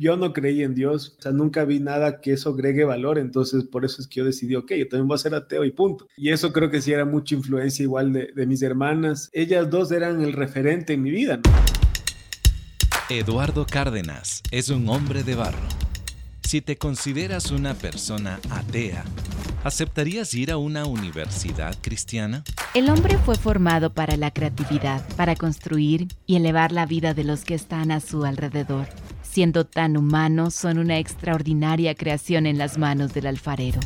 yo no creí en Dios, o sea, nunca vi nada que eso agregue valor, entonces por eso es que yo decidí, ok, yo también voy a ser ateo y punto. Y eso creo que sí era mucha influencia igual de, de mis hermanas. Ellas dos eran el referente en mi vida. ¿no? Eduardo Cárdenas es un hombre de barro. Si te consideras una persona atea, ¿aceptarías ir a una universidad cristiana? El hombre fue formado para la creatividad, para construir y elevar la vida de los que están a su alrededor. Siendo tan humanos, son una extraordinaria creación en las manos del alfarero.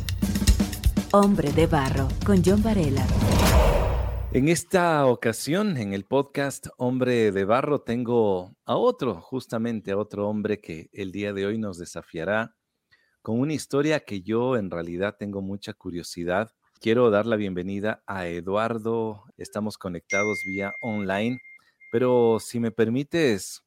Hombre de Barro, con John Varela. En esta ocasión, en el podcast Hombre de Barro, tengo a otro, justamente a otro hombre que el día de hoy nos desafiará con una historia que yo en realidad tengo mucha curiosidad. Quiero dar la bienvenida a Eduardo. Estamos conectados vía online, pero si me permites,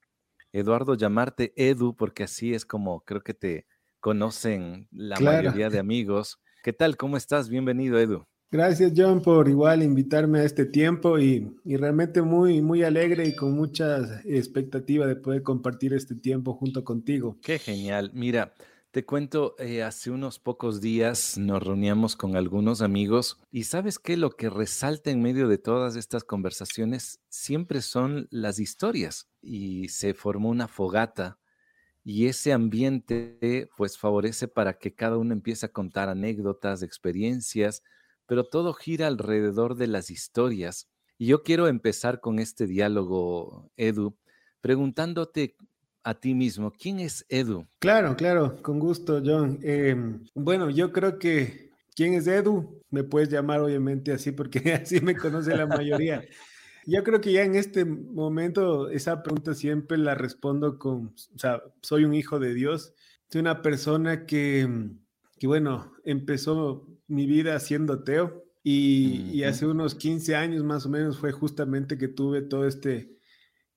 Eduardo, llamarte Edu, porque así es como creo que te conocen la Claro. mayoría de amigos. ¿Qué tal? ¿Cómo estás? Bienvenido, Edu. Gracias, John, por igual invitarme a este tiempo y, y realmente muy, muy alegre y con mucha expectativa de poder compartir este tiempo junto contigo. Qué genial. Mira, te cuento, eh, hace unos pocos días nos reuníamos con algunos amigos y sabes qué, lo que resalta en medio de todas estas conversaciones siempre son las historias y se formó una fogata y ese ambiente pues favorece para que cada uno empiece a contar anécdotas, experiencias, pero todo gira alrededor de las historias. Y yo quiero empezar con este diálogo, Edu, preguntándote a ti mismo, ¿quién es Edu? Claro, claro, con gusto, John. Eh, bueno, yo creo que, ¿quién es Edu? Me puedes llamar obviamente así porque así me conoce la mayoría. Yo creo que ya en este momento esa pregunta siempre la respondo con, o sea, soy un hijo de Dios, soy una persona que, que bueno, empezó mi vida siendo ateo y, y Ujú. hace unos 15 años más o menos fue justamente que tuve todo este,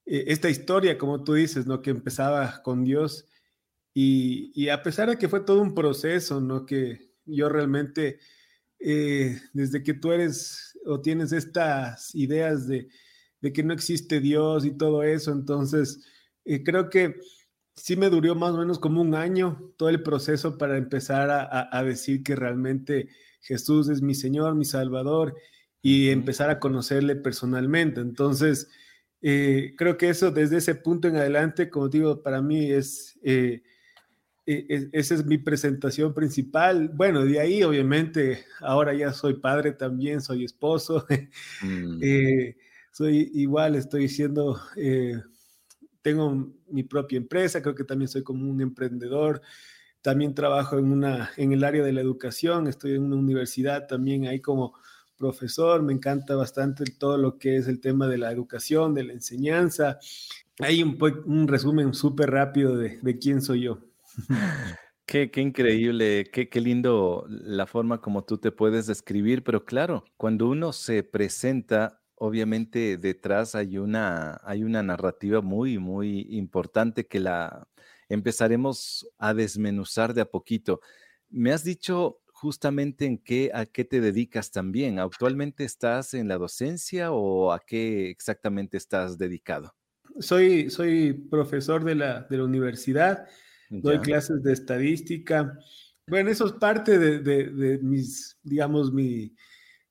esta historia, como tú dices, ¿no? Que empezaba con Dios y, y a pesar de que fue todo un proceso, ¿no? Que yo realmente, eh, desde que tú eres o tienes estas ideas de, de que no existe Dios y todo eso, entonces eh, creo que sí me duró más o menos como un año todo el proceso para empezar a, a- a decir que realmente Jesús es mi Señor, mi Salvador y empezar a conocerle personalmente. Entonces, eh, creo que eso desde ese punto en adelante, como digo, para mí es, eh, eh, es- esa es mi presentación principal. Bueno, de ahí obviamente ahora ya soy padre también, soy esposo, Mm, eh, soy igual, estoy siendo, eh, tengo mi propia empresa, creo que también soy como un emprendedor. También trabajo en, una, en el área de la educación, estoy en una universidad también ahí como profesor, me encanta bastante todo lo que es el tema de la educación, de la enseñanza. Hay un, resumen súper rápido de, quién soy yo. Qué, increíble, qué, qué lindo la forma como tú te puedes describir, pero claro, cuando uno se presenta, obviamente detrás hay una, hay una narrativa muy, muy importante que la empezaremos a desmenuzar de a poquito. Me has dicho justamente en qué, a qué te dedicas también. ¿Actualmente estás en la docencia o a qué exactamente estás dedicado? Soy, soy profesor de la, de la universidad, doy clases de estadística. Bueno, eso es parte de, de- de mis, digamos, mi,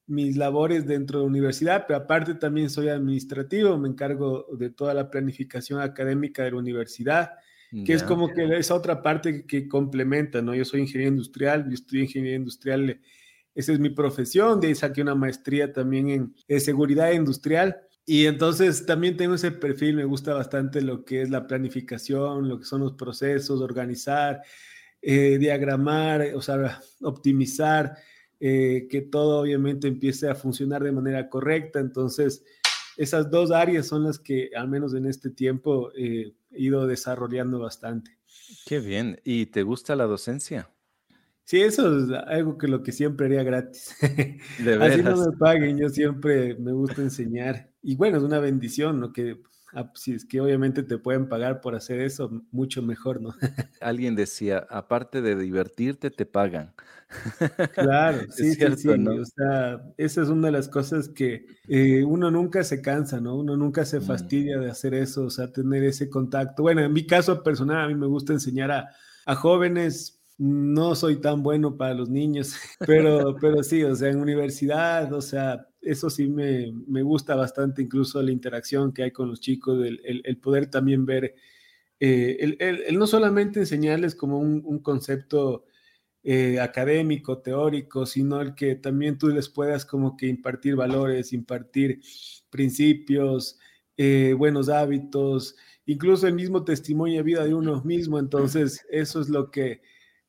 mis labores dentro de la universidad, pero aparte también soy administrativo, me encargo de toda la planificación académica de la universidad, que es como que esa otra parte que complementa, ¿no? Yo soy ingeniero industrial, yo estudié ingeniería industrial, eh, esa es mi profesión, de ahí saqué una maestría también en, en seguridad industrial. Y entonces también tengo ese perfil, me gusta bastante lo que es la planificación, lo que son los procesos, organizar, eh, diagramar, eh, o sea, optimizar, eh, que todo obviamente empiece a funcionar de manera correcta. Entonces, esas dos áreas son las que al menos en este tiempo eh, he ido desarrollando bastante. Qué bien. ¿Y te gusta la docencia? Sí, eso es algo que lo que siempre haría gratis. De Así no veras. me paguen, yo siempre me gusta enseñar. Y bueno, es una bendición, ¿no? Que ah, si es que obviamente te pueden pagar por hacer eso, mucho mejor, ¿no? Alguien decía, aparte de divertirte, te pagan. Claro, sí, sí, sí. O sea, esa es una de las cosas que eh, uno nunca se cansa, ¿no? Uno nunca se mm. fastidia de hacer eso, o sea, tener ese contacto. Bueno, en mi caso personal, a mí me gusta enseñar a, a jóvenes no soy tan bueno para los niños, pero, pero sí, o sea, en universidad, o sea, eso sí me, me gusta bastante, incluso la interacción que hay con los chicos, el, el, poder también ver, eh, el, el, no solamente enseñarles como un, un concepto eh, académico, teórico, sino el que también tú les puedas como que impartir valores, impartir principios, eh, buenos hábitos, incluso el mismo testimonio de vida de uno mismo. Entonces, eso es lo que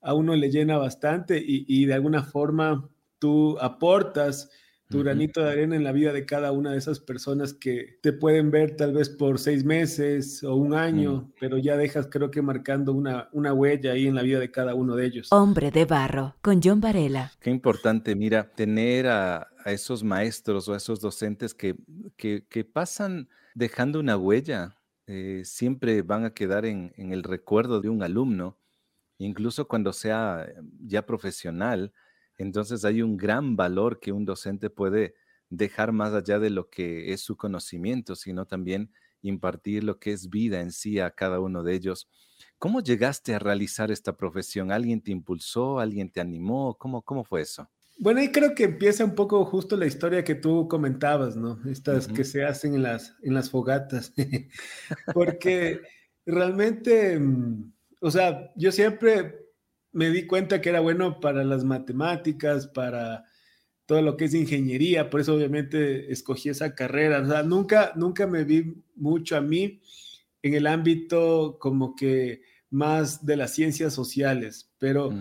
a uno le llena bastante y, de alguna forma tú aportas tu granito de arena en la vida de cada una de esas personas que te pueden ver tal vez por seis meses o un año, pero ya dejas creo que marcando una, una huella ahí en la vida de cada uno de ellos. Hombre de barro, con John Varela. Qué importante, mira, tener a, esos maestros o a esos docentes que, que, pasan dejando una huella, eh, siempre van a quedar en, en el recuerdo de un alumno incluso cuando sea ya profesional, entonces hay un gran valor que un docente puede dejar más allá de lo que es su conocimiento, sino también impartir lo que es vida en sí a cada uno de ellos. ¿Cómo llegaste a realizar esta profesión? ¿Alguien te impulsó? ¿Alguien te animó? ¿Cómo, cómo fue eso? Bueno, ahí creo que empieza un poco justo la historia que tú comentabas, ¿no? Estas que se hacen en las, en las fogatas. Porque realmente mm, o sea, yo siempre me di cuenta que era bueno para las matemáticas, para todo lo que es ingeniería, por eso obviamente escogí esa carrera. O sea, nunca, nunca me vi mucho a mí en el ámbito como que más de las ciencias sociales, pero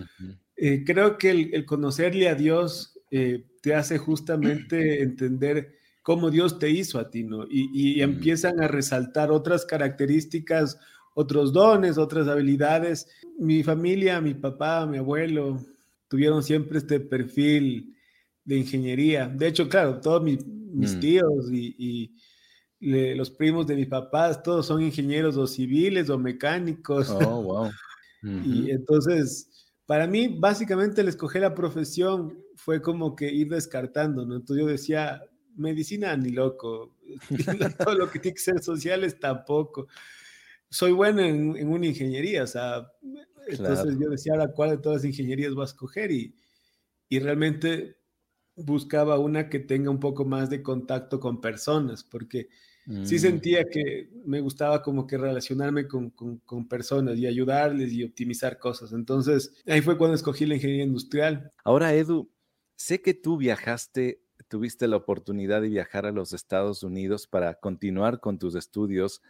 eh, creo que el, conocerle a Dios eh, te hace justamente entender cómo Dios te hizo a ti, ¿no? Y, empiezan a resaltar otras características otros dones, otras habilidades. Mi familia, mi papá, mi abuelo, tuvieron siempre este perfil de ingeniería. De hecho, claro, todos mis, mm. tíos y, los primos de mis papás, todos son ingenieros o civiles o mecánicos. Oh, wow. y entonces, para mí, básicamente el escoger la profesión fue como que ir descartando, ¿no? Entonces yo decía, medicina ni loco, todo lo que tiene que ser sociales tampoco soy bueno en, una ingeniería, o sea, entonces yo decía, ahora, ¿cuál de todas las ingenierías vas a escoger? Y, y realmente buscaba una que tenga un poco más de contacto con personas, porque sí mm. sentía que me gustaba como que relacionarme con, con, con, personas y ayudarles y optimizar cosas. Entonces, ahí fue cuando escogí la ingeniería industrial. Ahora, Edu, sé que tú viajaste, tuviste la oportunidad de viajar a los Estados Unidos para continuar con tus estudios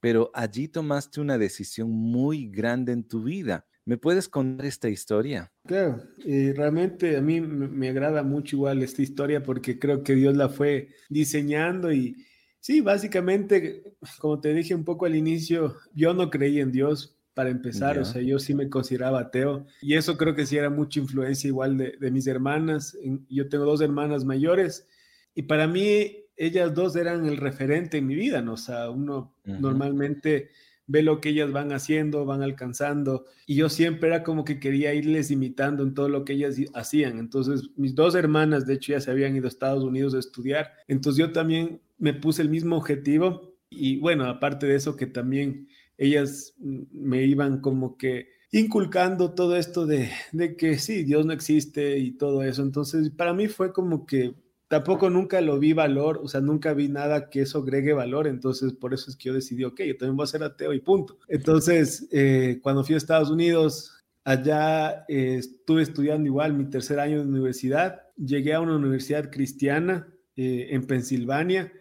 pero allí tomaste una decisión muy grande en tu vida. ¿Me puedes contar esta historia? Claro, y realmente a mí me, agrada mucho igual esta historia porque creo que Dios la fue diseñando y sí, básicamente, como te dije un poco al inicio, yo no creí en Dios para empezar, o sea, yo sí me consideraba ateo y eso creo que sí era mucha influencia igual de, de mis hermanas. Yo tengo dos hermanas mayores y para mí ellas dos eran el referente en mi vida, ¿no? O sea, uno normalmente ve lo que ellas van haciendo, van alcanzando, y yo siempre era como que quería irles imitando en todo lo que ellas hacían. Entonces, mis dos hermanas, de hecho, ya se habían ido a Estados Unidos a estudiar, entonces yo también me puse el mismo objetivo, y bueno, aparte de eso, que también ellas me iban como que inculcando todo esto de, de que sí, Dios no existe y todo eso. Entonces, para mí fue como que tampoco nunca lo vi valor, o sea, nunca vi nada que eso agregue valor, entonces por eso es que yo decidí, ok, yo también voy a ser ateo y punto. Entonces, eh, cuando fui a Estados Unidos, allá eh, estuve estudiando igual mi tercer año de universidad, llegué a una universidad cristiana eh, en Pensilvania.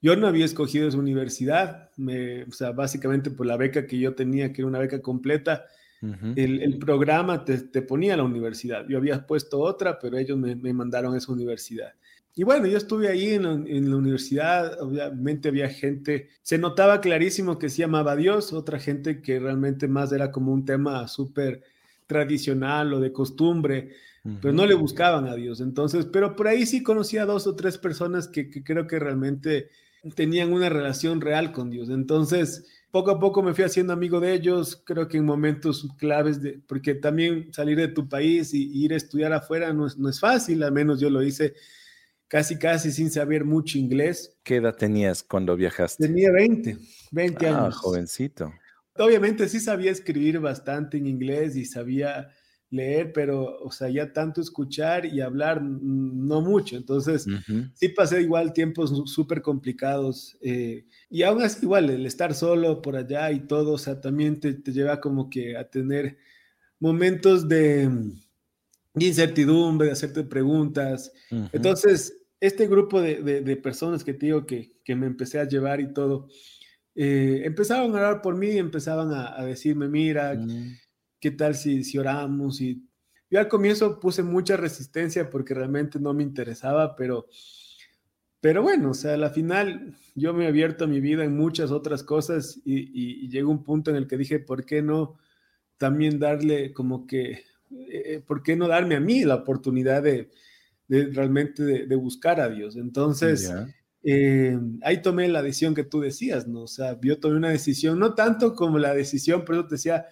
Yo no había escogido esa universidad, me, o sea, básicamente por la beca que yo tenía, que era una beca completa, el, programa te, te, ponía la universidad. Yo había puesto otra, pero ellos me, me mandaron a esa universidad. Y bueno, yo estuve ahí en la, universidad, obviamente había gente, se notaba clarísimo que sí amaba a Dios, otra gente que realmente más era como un tema súper tradicional o de costumbre, pero no le buscaban a Dios. Entonces, pero por ahí sí conocía a dos o tres personas que, creo que realmente tenían una relación real con Dios. Entonces, poco a poco me fui haciendo amigo de ellos, creo que en momentos claves, de, porque también salir de tu país y, ir a estudiar afuera no es, no es fácil, al menos yo lo hice casi, casi sin saber mucho inglés. ¿Qué edad tenías cuando viajaste? Tenía 20, 20 ah, años. jovencito. Obviamente sí sabía escribir bastante en inglés y sabía leer, pero, o sea, ya tanto escuchar y hablar, no mucho. Entonces, sí pasé igual tiempos súper complicados. Eh, y aún así, igual, el estar solo por allá y todo, o sea, también te, lleva como que a tener momentos de, incertidumbre, de hacerte preguntas. Entonces, este grupo de, personas que te digo que, me empecé a llevar y todo, eh, empezaban a orar por mí, empezaban a, decirme, mira, mm. ¿qué tal si, si oramos? Y yo al comienzo puse mucha resistencia porque realmente no me interesaba, pero, pero bueno, o sea, a la final yo me he abierto a mi vida en muchas otras cosas y, llegó un punto en el que dije, ¿por qué no también darle como que, eh, ¿por qué no darme a mí la oportunidad de, realmente de, buscar a Dios? Entonces... Eh, ahí tomé la decisión que tú decías, ¿no? O sea, yo tomé una decisión, no tanto como la decisión, pero te decía,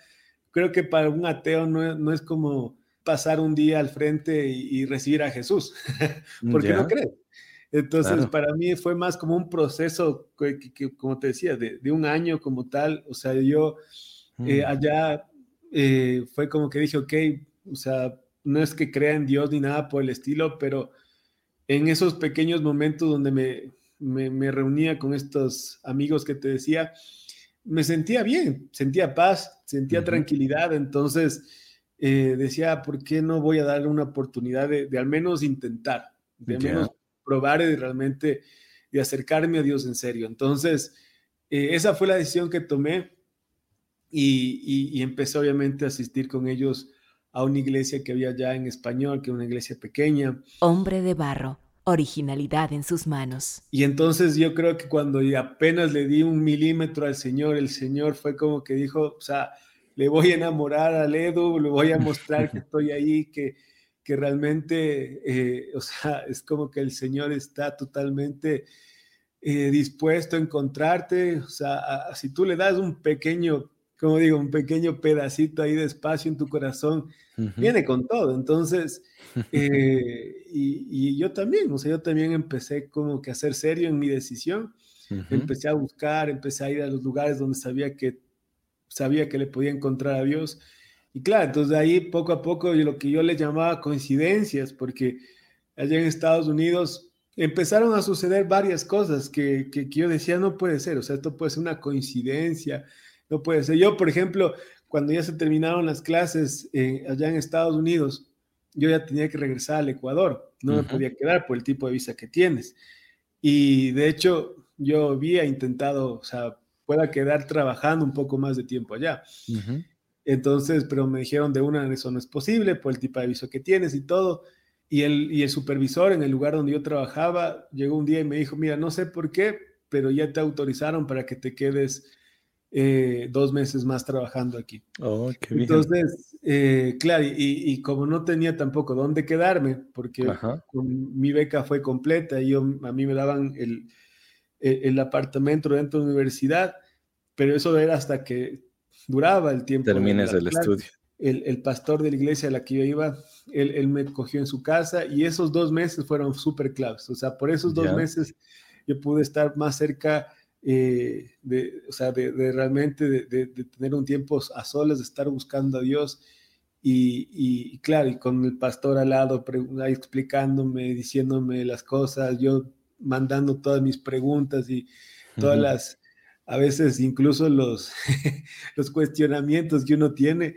creo que para un ateo no, es como pasar un día al frente y, recibir a Jesús, porque no cree. Entonces, para mí fue más como un proceso, que, como te decía, de, un año como tal. O sea, yo eh, mm. allá eh, fue como que dije, ok, o sea, no es que crea en Dios ni nada por el estilo, pero en esos pequeños momentos donde me, me reunía con estos amigos que te decía, me sentía bien, sentía paz, sentía tranquilidad, entonces eh, decía, ¿por qué no voy a darle una oportunidad de, al menos intentar, de al menos probar de realmente de acercarme a Dios en serio? Entonces, eh, esa fue la decisión que tomé y, y, empecé obviamente a asistir con ellos a una iglesia que había ya en español, que era una iglesia pequeña. Hombre de barro originalidad en sus manos. Y entonces yo creo que cuando apenas le di un milímetro al Señor, el Señor fue como que dijo, o sea, le voy a enamorar al Edu, le voy a mostrar que estoy ahí, que, que realmente, eh, o sea, es como que el Señor está totalmente eh, dispuesto a encontrarte, o sea, si tú le das un pequeño como digo, un pequeño pedacito ahí de espacio en tu corazón, viene con todo. Entonces, eh, y, yo también, o sea, yo también empecé como que a ser serio en mi decisión. Empecé a buscar, empecé a ir a los lugares donde sabía que, sabía que le podía encontrar a Dios. Y claro, entonces de ahí poco a poco lo que yo le llamaba coincidencias, porque allá en Estados Unidos empezaron a suceder varias cosas que, que, que yo decía, no puede ser, o sea, esto puede ser una coincidencia, no puede ser. Yo, por ejemplo, cuando ya se terminaron las clases eh, allá en Estados Unidos, yo ya tenía que regresar al Ecuador, no me podía quedar por el tipo de visa que tienes. Y de hecho, yo había intentado, o sea, pueda quedar trabajando un poco más de tiempo allá. Entonces, pero me dijeron de una, eso no es posible por el tipo de visa que tienes y todo. Y el, y el supervisor en el lugar donde yo trabajaba llegó un día y me dijo, mira, no sé por qué, pero ya te autorizaron para que te quedes eh, dos meses más trabajando aquí. Oh, Entonces, eh, claro, y, como no tenía tampoco dónde quedarme, porque mi beca fue completa y yo, a mí me daban el, el, apartamento dentro de la universidad, pero eso era hasta que duraba el tiempo. Termines el estudio. El, el, pastor de la iglesia a la que yo iba, él, él me cogió en su casa y esos dos meses fueron súper claves. O sea, por esos dos meses yo pude estar más cerca eh, de, o sea, de, realmente de, tener un tiempo a solas, de estar buscando a Dios. Y, claro, y con el pastor al lado explicándome, diciéndome las cosas, yo mandando todas mis preguntas y todas las, a veces incluso los, los cuestionamientos que uno tiene.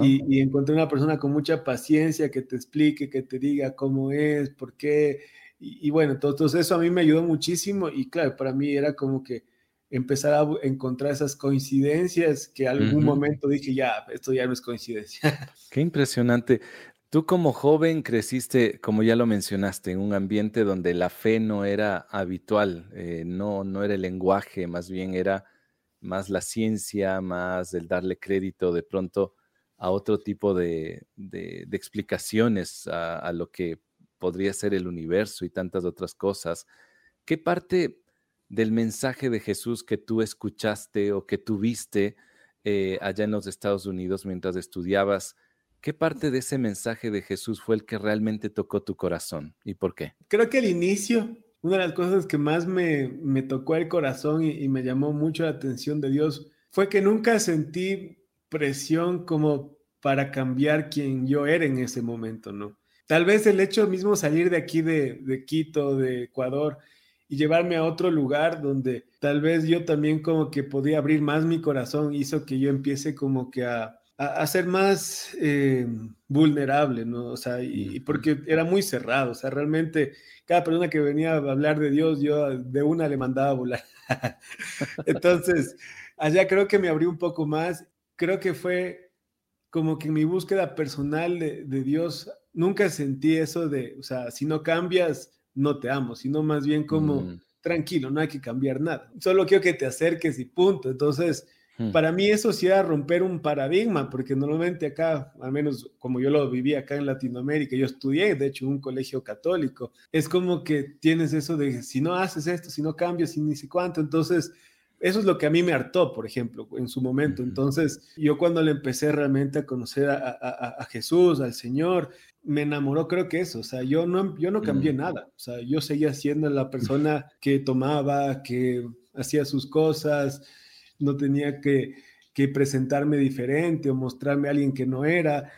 Y, y, encontré una persona con mucha paciencia que te explique, que te diga cómo es, por qué, y, bueno, entonces eso a mí me ayudó muchísimo y claro, para mí era como que empezar a encontrar esas coincidencias que algún momento dije, ya, esto ya no es coincidencia. Qué impresionante. Tú como joven creciste, como ya lo mencionaste, en un ambiente donde la fe no era habitual, eh, no, no era el lenguaje, más bien era más la ciencia, más el darle crédito de pronto a otro tipo de, de, explicaciones a, a, lo que podría ser el universo y tantas otras cosas. ¿Qué parte del mensaje de Jesús que tú escuchaste o que tuviste eh, allá en los Estados Unidos mientras estudiabas. ¿Qué parte de ese mensaje de Jesús fue el que realmente tocó tu corazón y por qué? Creo que al inicio, una de las cosas que más me, me tocó el corazón y, y me llamó mucho la atención de Dios fue que nunca sentí presión como para cambiar quien yo era en ese momento, ¿no? Tal vez el hecho mismo salir de aquí de, de Quito, de Ecuador, y llevarme a otro lugar donde tal vez yo también como que podía abrir más mi corazón, hizo que yo empiece como que a, a, ser más eh, vulnerable, ¿no? O sea, y, porque era muy cerrado, o sea, realmente cada persona que venía a hablar de Dios, yo de una le mandaba a volar. Entonces, allá creo que me abrí un poco más, creo que fue como que mi búsqueda personal de, de Dios, nunca sentí eso de, o sea, si no cambias, no te amo, sino más bien como mm. tranquilo, no hay que cambiar nada. Solo quiero que te acerques y punto. Entonces, hmm. para mí eso sí era romper un paradigma, porque normalmente acá, al menos como yo lo viví acá en Latinoamérica, yo estudié, de hecho, en un colegio católico, es como que tienes eso de si no haces esto, si no cambias, y ni sé cuánto, entonces eso es lo que a mí me hartó, por ejemplo, en su momento. Entonces, yo cuando le empecé realmente a conocer a, Jesús, al Señor, me enamoró, creo que eso. O sea, yo no, yo no cambié nada. O sea, yo seguía siendo la persona que tomaba, que hacía sus cosas, no tenía que, presentarme diferente o mostrarme a alguien que no era.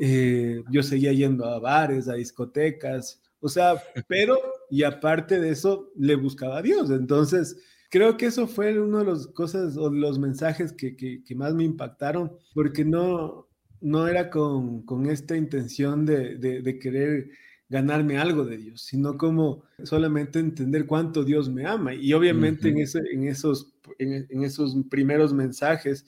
Eh, yo seguía yendo a bares, a discotecas. O sea, pero, y aparte de eso, le buscaba a Dios. Entonces, creo que eso fue uno de los cosas o los mensajes que, que, más me impactaron, porque no, no era con, con esta intención de, de, querer ganarme algo de Dios, sino como solamente entender cuánto Dios me ama. Y obviamente en, ese, en, esos, en, esos primeros mensajes,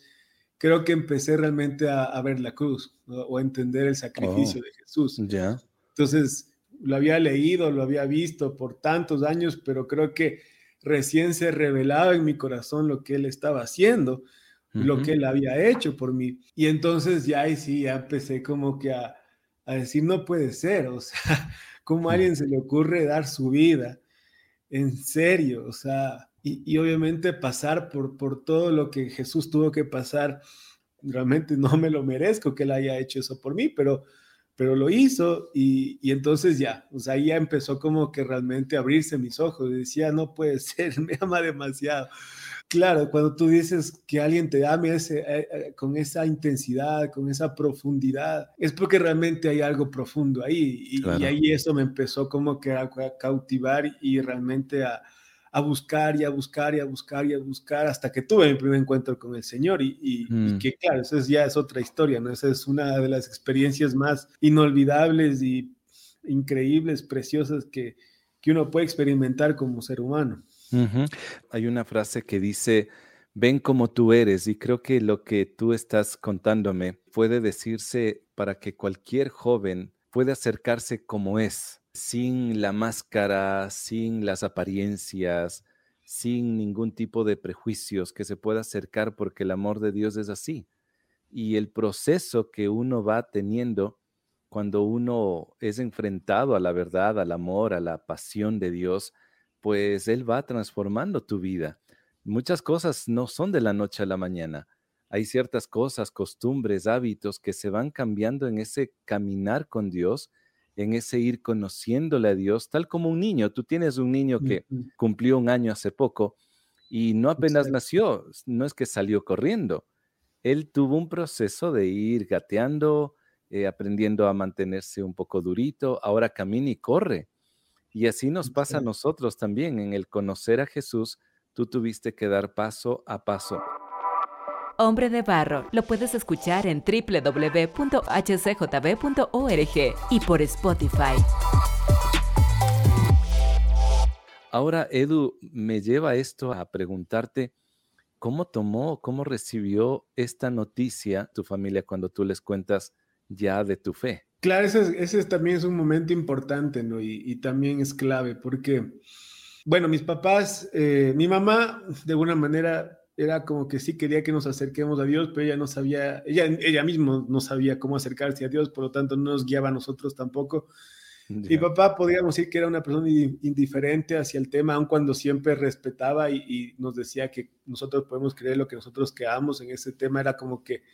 creo que empecé realmente a, ver la cruz o a entender el sacrificio oh, de Jesús. Ya. Entonces, lo había leído, lo había visto por tantos años, pero creo que recién se revelaba en mi corazón lo que él estaba haciendo, lo que él había hecho por mí. Y entonces ya ahí sí, ya empecé como que a, decir, no puede ser, o sea, ¿cómo a alguien se le ocurre dar su vida? En serio, o sea, y, obviamente pasar por, por todo lo que Jesús tuvo que pasar, realmente no me lo merezco que él haya hecho eso por mí, pero pero lo hizo y, y, entonces ya, o sea, ahí ya empezó como que realmente a abrirse mis ojos y decía, no puede ser, me ama demasiado. Claro, cuando tú dices que alguien te ame ese, eh, eh, con esa intensidad, con esa profundidad, es porque realmente hay algo profundo ahí y, y ahí eso me empezó como que a, cautivar y realmente a, a buscar y a buscar y a buscar y a buscar hasta que tuve mi primer encuentro con el Señor y, y, mm. que claro, eso ya es otra historia, ¿no? Esa es una de las experiencias más inolvidables y increíbles, preciosas que, que uno puede experimentar como ser humano. Hay una frase que dice, ven como tú eres y creo que lo que tú estás contándome puede decirse para que cualquier joven pueda acercarse como es sin la máscara, sin las apariencias, sin ningún tipo de prejuicios que se pueda acercar porque el amor de Dios es así. Y el proceso que uno va teniendo cuando uno es enfrentado a la verdad, al amor, a la pasión de Dios, pues Él va transformando tu vida. Muchas cosas no son de la noche a la mañana. Hay ciertas cosas, costumbres, hábitos que se van cambiando en ese caminar con Dios en ese ir conociéndole a Dios, tal como un niño. Tú tienes un niño que cumplió un año hace poco y no apenas nació, no es que salió corriendo. Él tuvo un proceso de ir gateando, eh, aprendiendo a mantenerse un poco durito, ahora camina y corre. Y así nos pasa a nosotros también. En el conocer a Jesús, tú tuviste que dar paso a paso. Hombre de Barro lo puedes escuchar en www.hcjb.org y por Spotify. Ahora, Edu, me lleva esto a preguntarte, ¿cómo tomó, cómo recibió esta noticia tu familia cuando tú les cuentas ya de tu fe? Claro, ese, también es un momento importante, ¿no? Y, también es clave, porque, bueno, mis papás, eh, mi mamá, de alguna manera, era como que sí quería que nos acerquemos a Dios, pero ella no sabía, ella, ella misma no sabía cómo acercarse a Dios, por lo tanto no nos guiaba a nosotros tampoco. Mi papá podríamos decir que era una persona indiferente hacia el tema, aun cuando siempre respetaba y, nos decía que nosotros podemos creer lo que nosotros queramos en ese tema, era como que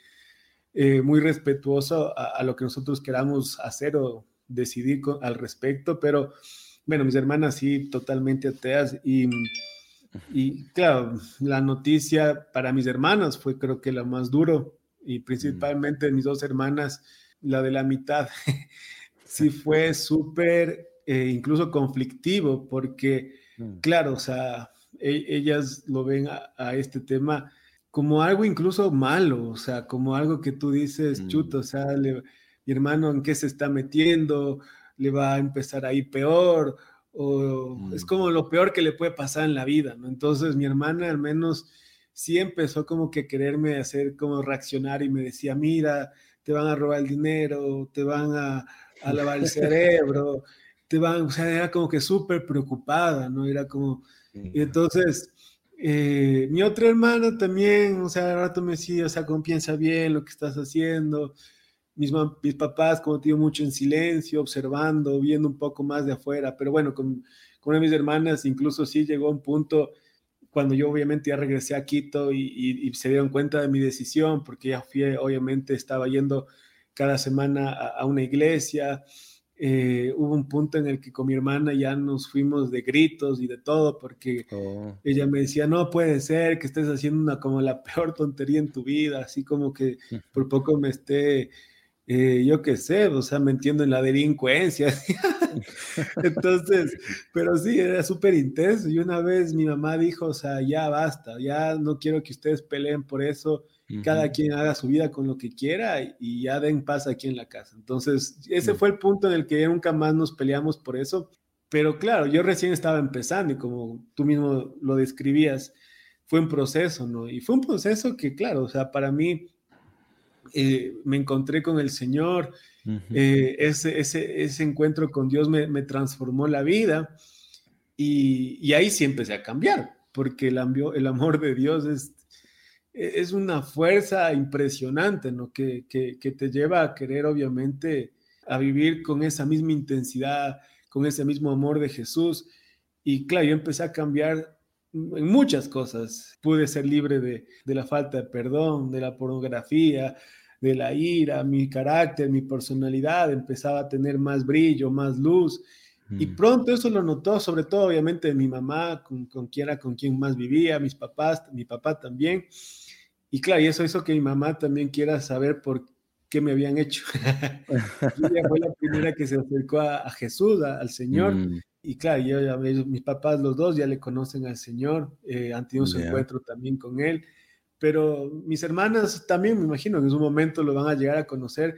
eh, muy respetuoso a, lo que nosotros queramos hacer o decidir al respecto, pero bueno, mis hermanas sí, totalmente ateas y, y claro, la noticia para mis hermanas fue creo que la más duro y principalmente mis dos hermanas, la de la mitad. sí fue súper, eh, incluso conflictivo, porque, mm. claro, o sea, e, ellas lo ven a, este tema como algo incluso malo, o sea, como algo que tú dices, mm. chuto, o sea, mi hermano en qué se está metiendo, le va a empezar a ir peor, o es mm. como lo peor que le puede pasar en la vida, ¿no? Entonces mi hermana al menos sí empezó como que quererme hacer como reaccionar y me decía, mira, te van a robar el dinero, te van a, a lavar el cerebro, te van, o sea, era como que súper preocupada, ¿no? Era como, y entonces, eh, mi otra hermana también, o sea, al rato me decía, o sea, piensa bien lo que estás haciendo, mis, mis papás, como digo, mucho en silencio, observando, viendo un poco más de afuera, pero bueno, con, con una de mis hermanas incluso sí llegó a un punto cuando yo obviamente ya regresé a Quito y, y, se dieron cuenta de mi decisión, porque ya fui, obviamente estaba yendo cada semana a, una iglesia. Eh, hubo un punto en el que con mi hermana ya nos fuimos de gritos y de todo, porque oh. ella me decía, no puede ser que estés haciendo una como la peor tontería en tu vida, así como que por poco me esté, eh, yo qué sé, o sea, me entiendo en la delincuencia. Entonces, pero sí, era súper intenso. Y una vez mi mamá dijo, o sea, ya basta, ya no quiero que ustedes peleen por eso cada quien haga su vida con lo que quiera y ya den paz aquí en la casa. Entonces, ese fue el punto en el que nunca más nos peleamos por eso. Pero claro, yo recién estaba empezando y como tú mismo lo describías, fue un proceso, ¿no? Y fue un proceso que, claro, o sea, para mí eh, me encontré con el Señor, eh, ese, ese, ese, encuentro con Dios me, me transformó la vida y, y, ahí sí empecé a cambiar, porque el, el amor de Dios es es una fuerza impresionante, ¿no? Que, que, te lleva a querer, obviamente, a vivir con esa misma intensidad, con ese mismo amor de Jesús. Y claro, yo empecé a cambiar en muchas cosas. Pude ser libre de, de la falta de perdón, de la pornografía, de la ira, mi carácter, mi personalidad empezaba a tener más brillo, más luz. Y mm. pronto eso lo notó, sobre todo obviamente mi mamá, con, con quien era con quien más vivía, mis papás, mi papá también. Y claro, y eso hizo que mi mamá también quiera saber por qué me habían hecho. ella fue la primera que se acercó a, Jesús, al Señor. Mm. Y claro, yo, ya, mis papás, los dos, ya le conocen al Señor, eh, han tenido su encuentro también con Él. Pero mis hermanas también, me imagino, en su momento lo van a llegar a conocer.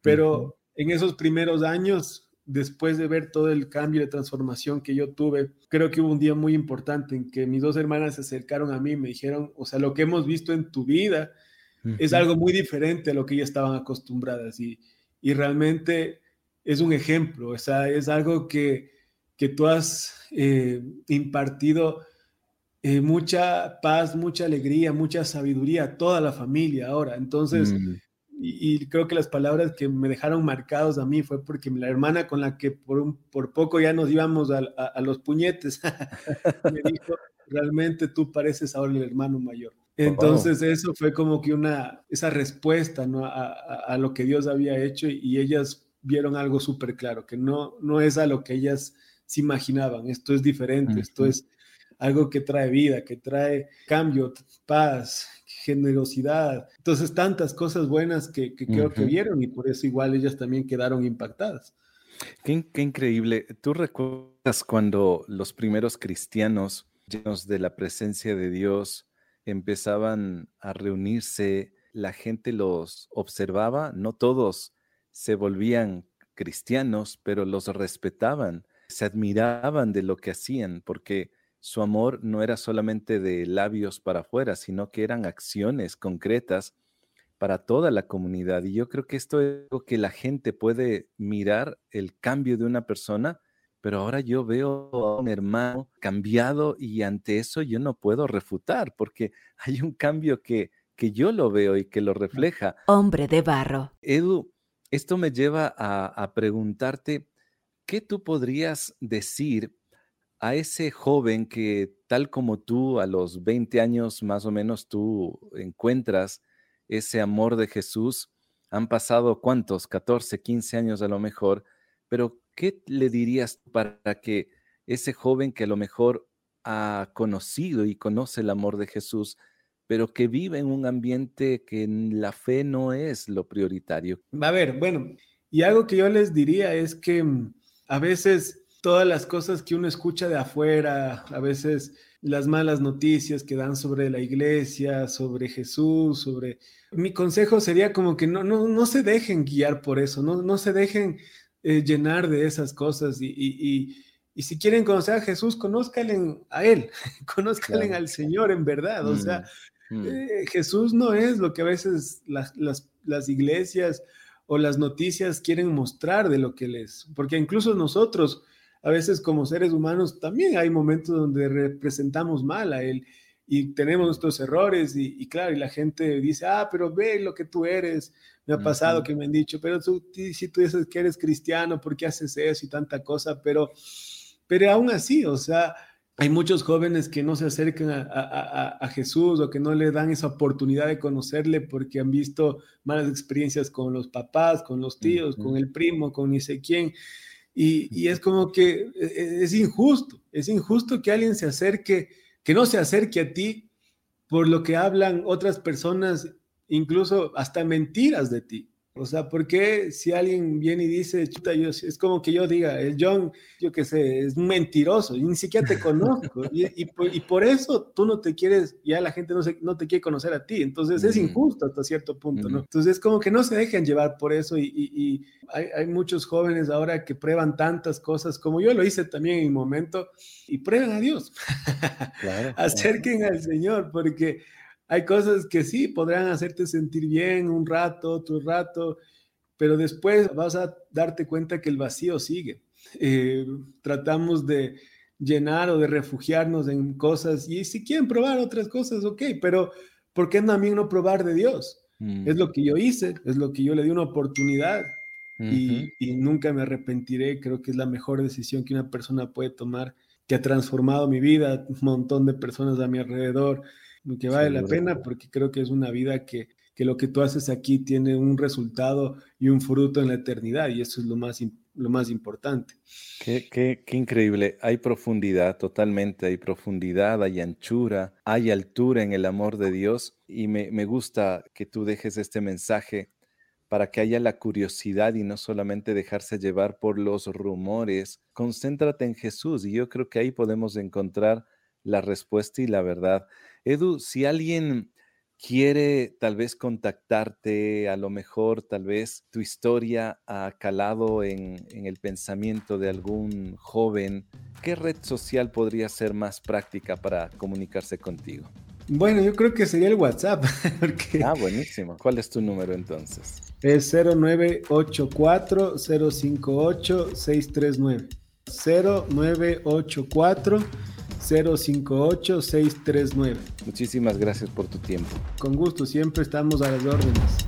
Pero en esos primeros años, después de ver todo el cambio de transformación que yo tuve, creo que hubo un día muy importante en que mis dos hermanas se acercaron a mí y me dijeron, o sea, lo que hemos visto en tu vida es algo muy diferente a lo que ellas estaban acostumbradas y, y realmente es un ejemplo, o sea, es algo que, que tú has eh, impartido eh, mucha paz, mucha alegría, mucha sabiduría a toda la familia ahora. Entonces, mm y, creo que las palabras que me dejaron marcados a mí fue porque la hermana con la que por, por poco ya nos íbamos a, a, los puñetes, me dijo, realmente tú pareces ahora el hermano mayor. Entonces eso fue como que una, esa respuesta ¿no? a, a, lo que Dios había hecho y, ellas vieron algo súper claro, que no, no es a lo que ellas se imaginaban, esto es diferente, esto es algo que trae vida, que trae cambio, paz, generosidad. Entonces, tantas cosas buenas que, creo que vieron y por eso igual ellas también quedaron impactadas. Qué, increíble. ¿Tú recuerdas cuando los primeros cristianos, llenos de la presencia de Dios, empezaban a reunirse, la gente los observaba, no todos se volvían cristianos, pero los respetaban, se admiraban de lo que hacían, porque su amor no era solamente de labios para afuera, sino que eran acciones concretas para toda la comunidad. Y yo creo que esto es algo que la gente puede mirar el cambio de una persona, pero ahora yo veo a un hermano cambiado y ante eso yo no puedo refutar porque hay un cambio que, que yo lo veo y que lo refleja. Hombre de barro. Edu, esto me lleva a, a preguntarte, ¿qué tú podrías decir a ese joven que tal como tú a los 20 años más o menos tú encuentras ese amor de Jesús? Han pasado cuántos, 14, 15 años a lo mejor, pero ¿qué le dirías para que ese joven que a lo mejor ha conocido y conoce el amor de Jesús, pero que vive en un ambiente que la fe no es lo prioritario? A ver, bueno, y algo que yo les diría es que mm, a veces todas las cosas que uno escucha de afuera, a veces las malas noticias que dan sobre la iglesia, sobre Jesús, sobre... Mi consejo sería como que no, no, no se dejen guiar por eso, no, no se dejen eh, llenar de esas cosas y, y, y, si quieren conocer a Jesús, conózcanle a Él, conózcanle al Señor en verdad. O sea, mm, mm. Eh, Jesús no es lo que a veces las, las, las iglesias o las noticias quieren mostrar de lo que Él es, porque incluso nosotros a veces como seres humanos también hay momentos donde representamos mal a Él y tenemos nuestros errores y, claro, y la gente dice, ah, pero ve lo que tú eres, me ha pasado que me han dicho, pero tú, si tú dices que eres cristiano, ¿por qué haces eso y tanta cosa? Pero, pero aún así, o sea, hay muchos jóvenes que no se acercan a, Jesús o que no le dan esa oportunidad de conocerle porque han visto malas experiencias con los papás, con los tíos, con el primo, con ni sé quién. Y, es como que e, e, es injusto, es injusto que alguien se acerque, que no se acerque a ti por lo que hablan otras personas, incluso hasta mentiras de ti. O sea, ¿por qué si alguien viene y dice, chuta, yo, es como que yo diga, el John, yo qué sé, es un mentiroso, y ni siquiera te conozco, y, y, por, eso tú no te quieres, ya la gente no, se, no te quiere conocer a ti, entonces es injusto hasta cierto punto, ¿no? Entonces es como que no se dejen llevar por eso, y, hay, hay, muchos jóvenes ahora que prueban tantas cosas, como yo lo hice también en mi momento, y prueben a Dios, claro, acerquen al Señor, porque hay cosas que sí podrán hacerte sentir bien un rato, otro rato, pero después vas a darte cuenta que el vacío sigue. Eh, tratamos de llenar o de refugiarnos en cosas y si quieren probar otras cosas, ok, pero ¿por qué también no probar de Dios? Mm. Es lo que yo hice, es lo que yo le di una oportunidad y, y, nunca me arrepentiré. Creo que es la mejor decisión que una persona puede tomar, que ha transformado mi vida, un montón de personas a mi alrededor que vale la pena porque creo que es una vida que, que, lo que tú haces aquí tiene un resultado y un fruto en la eternidad y eso es lo más, lo más importante. Qué, qué, qué increíble, hay profundidad totalmente, hay profundidad, hay anchura, hay altura en el amor de Dios y me, me gusta que tú dejes este mensaje para que haya la curiosidad y no solamente dejarse llevar por los rumores. Concéntrate en Jesús y yo creo que ahí podemos encontrar la respuesta y la verdad. Edu, si alguien quiere tal vez contactarte, a lo mejor tal vez tu historia ha calado en, el pensamiento de algún joven, ¿qué red social podría ser más práctica para comunicarse contigo? Bueno, yo creo que sería el WhatsApp. Ah, buenísimo. ¿Cuál es tu número entonces? Es 0984 058 639. 0984 058-639. Muchísimas gracias por tu tiempo. Con gusto, siempre estamos a las órdenes.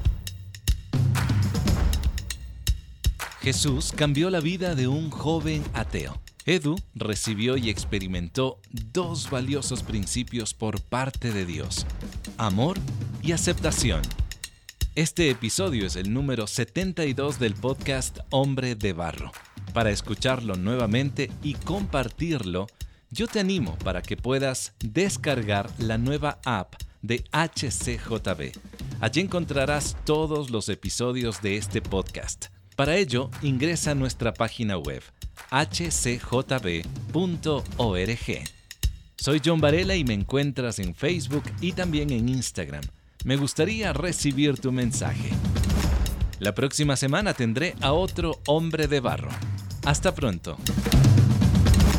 Jesús cambió la vida de un joven ateo. Edu recibió y experimentó dos valiosos principios por parte de Dios, amor y aceptación. Este episodio es el número 72 del podcast Hombre de Barro. Para escucharlo nuevamente y compartirlo, yo te animo para que puedas descargar la nueva app de HCJB. Allí encontrarás todos los episodios de este podcast. Para ello, ingresa a nuestra página web hcjb.org. Soy John Varela y me encuentras en Facebook y también en Instagram. Me gustaría recibir tu mensaje. La próxima semana tendré a otro hombre de barro. Hasta pronto.